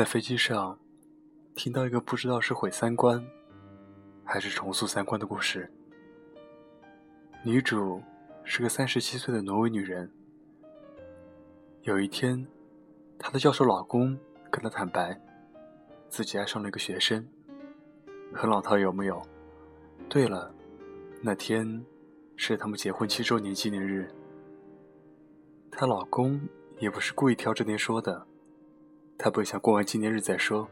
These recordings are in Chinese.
在飞机上，听到一个不知道是毁三观，还是重塑三观的故事。女主是个三十七岁的挪威女人。有一天，她的教授老公跟她坦白，自己爱上了一个学生。很老套，有没有？对了，那天是他们结婚七周年纪念日。她老公也不是故意挑这天说的。她本想过完纪念日再说，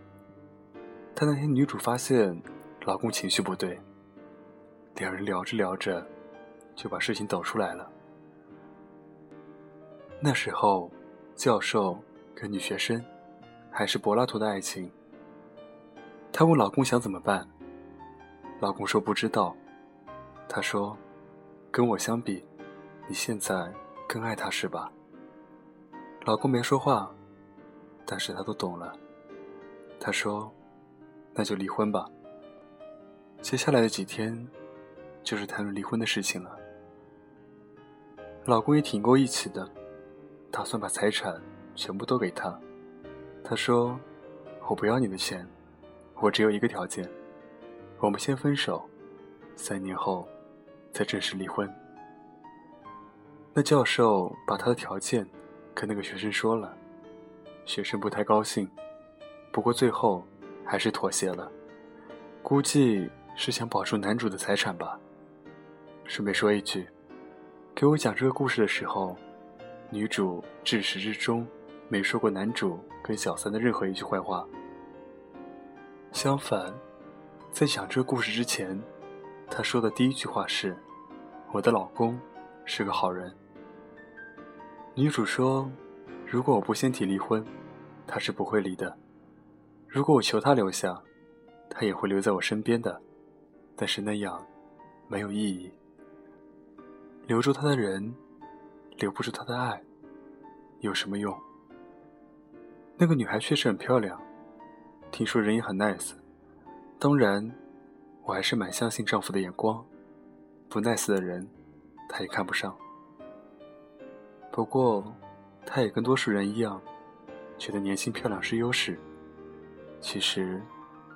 但那天女主发现老公情绪不对，两人聊着聊着就把事情抖出来了。那时候，教授跟女学生还是柏拉图的爱情。她问老公想怎么办，老公说不知道。她说：“跟我相比，你现在更爱他是吧？”老公没说话。但是他都懂了。他说：“那就离婚吧。”接下来的几天，就是谈论离婚的事情了。老公也挺够义气的，打算把财产全部都给他。他说：“我不要你的钱，我只有一个条件，我们先分手，三年后再正式离婚。”那教授把他的条件跟那个学生说了。学生不太高兴，不过最后还是妥协了，估计是想保住男主的财产吧。顺便说一句，给我讲这个故事的时候，女主至始至终没说过男主跟小三的任何一句坏话。相反，在讲这个故事之前，她说的第一句话是：“我的老公是个好人。”女主说。如果我不先提离婚，他是不会离的；如果我求他留下，他也会留在我身边的。但是那样没有意义。留住他的人，留不住他的爱，有什么用？那个女孩确实很漂亮，听说人也很 nice。当然，我还是蛮相信丈夫的眼光，不 nice 的人，他也看不上。不过。她也跟多数人一样，觉得年轻漂亮是优势。其实，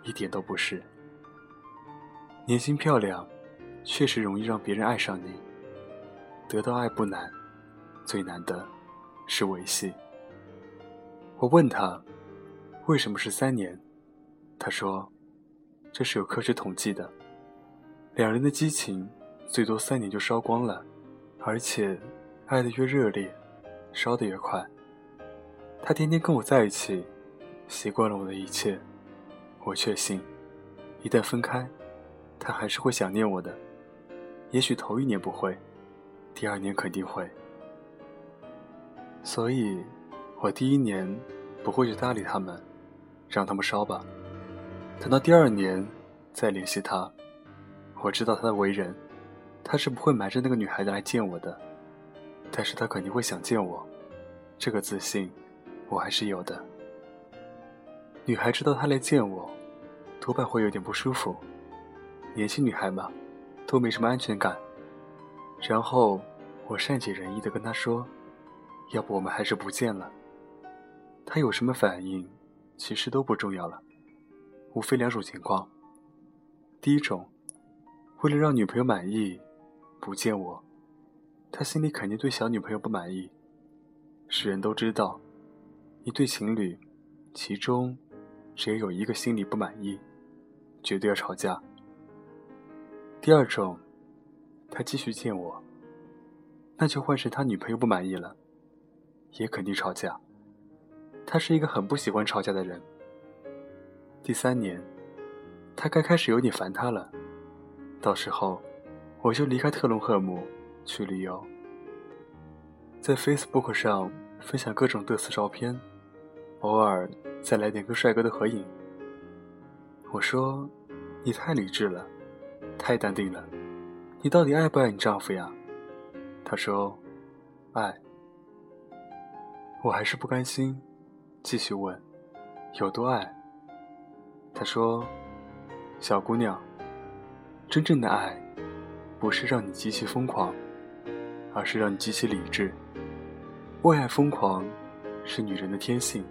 一点都不是。年轻漂亮，确实容易让别人爱上你。得到爱不难，最难的是维系。我问他，为什么是三年？他说，这是有科学统计的。两人的激情，最多三年就烧光了，而且，爱的越热烈。烧得越快。他天天跟我在一起，习惯了我的一切。我确信，一旦分开，他还是会想念我的。也许头一年不会，第二年肯定会。所以，我第一年不会去搭理他们，让他们烧吧。等到第二年再联系他，我知道他的为人，他是不会瞒着那个女孩子来见我的。但是他肯定会想见我，这个自信我还是有的。女孩知道他来见我，多半会有点不舒服。年轻女孩嘛，都没什么安全感。然后我善解人意的跟她说：“要不我们还是不见了。”她有什么反应，其实都不重要了，无非两种情况。第一种，为了让女朋友满意，不见我。他心里肯定对小女朋友不满意。世人都知道，一对情侣，其中只有一个心里不满意，绝对要吵架。第二种，他继续见我，那就换成他女朋友不满意了，也肯定吵架。他是一个很不喜欢吵架的人。第三年，他该开始有点烦他了，到时候我就离开特隆赫姆。去旅游，在 Facebook 上分享各种嘚瑟照片，偶尔再来点跟帅哥的合影。我说：“你太理智了，太淡定了，你到底爱不爱你丈夫呀？”他说：“爱。”我还是不甘心，继续问：“有多爱？”他说：“小姑娘，真正的爱，不是让你极其疯狂。”而是让你极其理智。为爱疯狂，是女人的天性。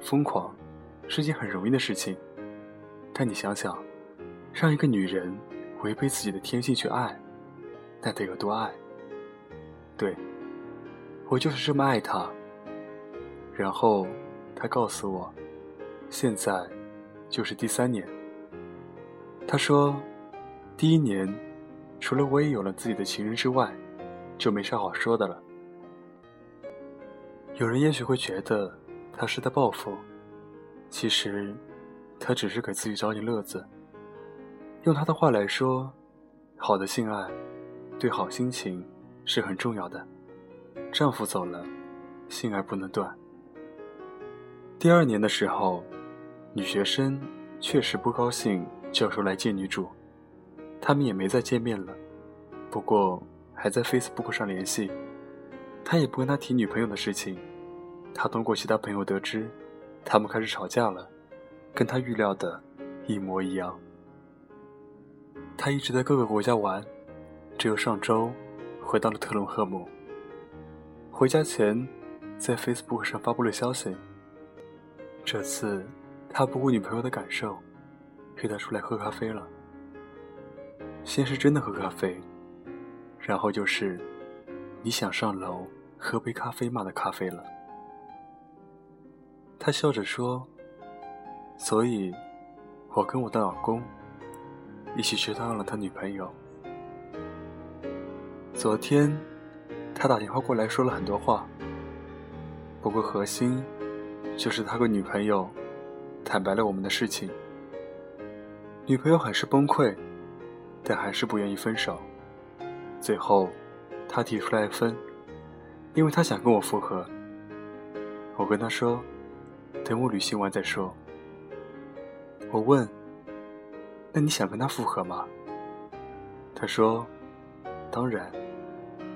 疯狂，是件很容易的事情，但你想想，让一个女人违背自己的天性去爱，那得有多爱？对，我就是这么爱她。然后他告诉我，现在就是第三年。他说，第一年除了我也有了自己的情人之外，就没啥好说的了。有人也许会觉得他是在报复，其实他只是给自己找点乐子。用他的话来说，好的性爱对好心情是很重要的。丈夫走了，性爱不能断。第二年的时候，女学生确实不高兴教授来见女主，他们也没再见面了，不过还在 Facebook 上联系。他也不跟他提女朋友的事情。他通过其他朋友得知，他们开始吵架了，跟他预料的一模一样。他一直在各个国家玩，只有上周回到了特隆赫姆。回家前，在 Facebook 上发布了消息。这次，他不顾女朋友的感受，约她出来喝咖啡了。先是真的喝咖啡，然后就是你想上楼喝杯咖啡吗的咖啡了。他笑着说：“所以，我跟我的老公一起去当了他女朋友。昨天，他打电话过来说了很多话，不过核心就是他跟女朋友坦白了我们的事情。女朋友很是崩溃，但还是不愿意分手。最后，他提出来分，因为他想跟我复合。我跟他说。”等我旅行完再说。我问：“那你想跟他复合吗？”他说：“当然，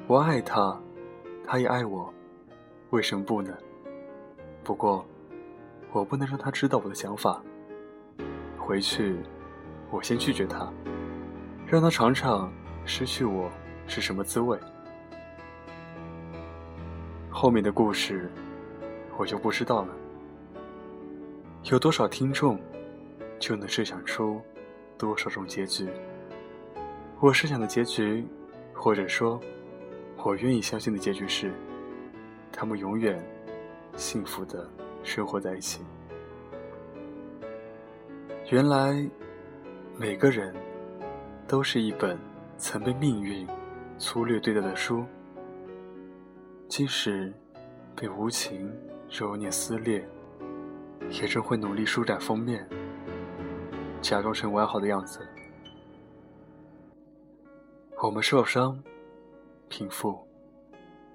我爱他，他也爱我，为什么不呢？不过，我不能让他知道我的想法。回去，我先拒绝他，让他尝尝失去我是什么滋味。后面的故事，我就不知道了。”有多少听众，就能设想出多少种结局。我设想的结局，或者说，我愿意相信的结局是，他们永远幸福的生活在一起。原来，每个人都是一本曾被命运粗略对待的书，即使被无情揉捏撕裂。也正会努力舒展封面，假装成完好的样子。我们受伤，平复，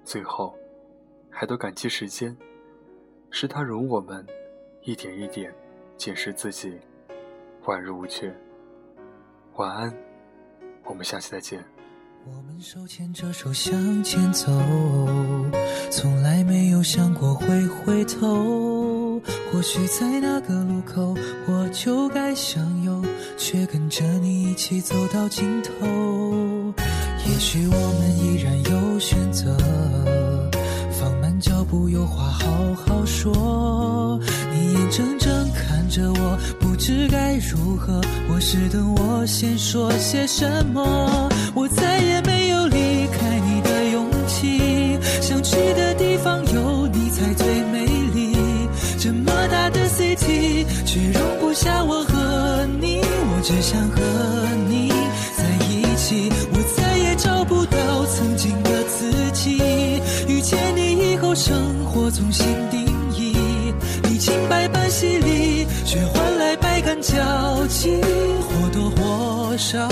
最后还都感激时间，是他容我们一点一点检视自己，宛如无缺。晚安，我们下期再见。我们手牵着手向前走，从来没有想过会回头。或许在那个路口，我就该向右，却跟着你一起走到尽头。也许我们依然有选择，放慢脚步，有话好好说。你眼睁睁看着我，不知该如何，或是等我先说些什么。容不下我和你。我只想和你在一起。我再也找不到曾经的自己。遇见你以后，生活重新定义。历经百般洗礼，却换来百感交集。或多或少，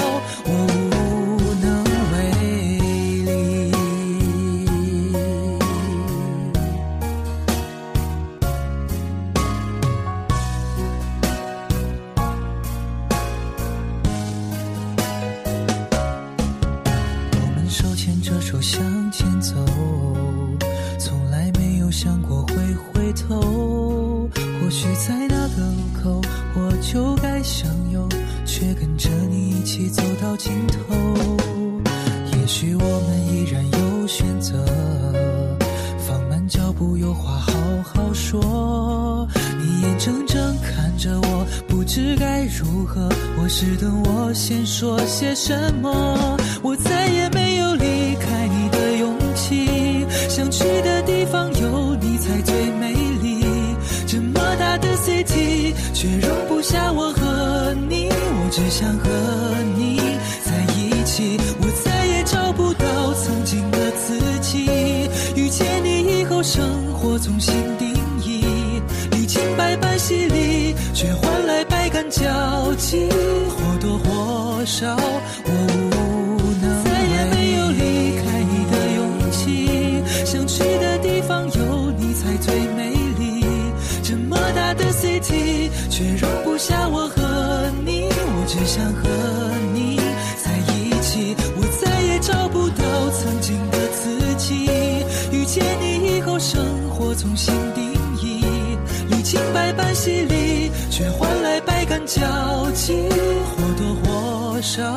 口我就该向右却跟着你一起走到尽头。也许我们依然有选择放慢脚步有话好好说。你眼睁睁看着我不知该如何或是等我先说些什么。我再也没有离开你的勇气想去的留下我和你。我只想和你在一起。我再也找不到曾经的自己。遇见你以后，生活重新定义。历经百般洗礼，却换来百感交集。或多或少，戏里，却换来百感交集。或多或少，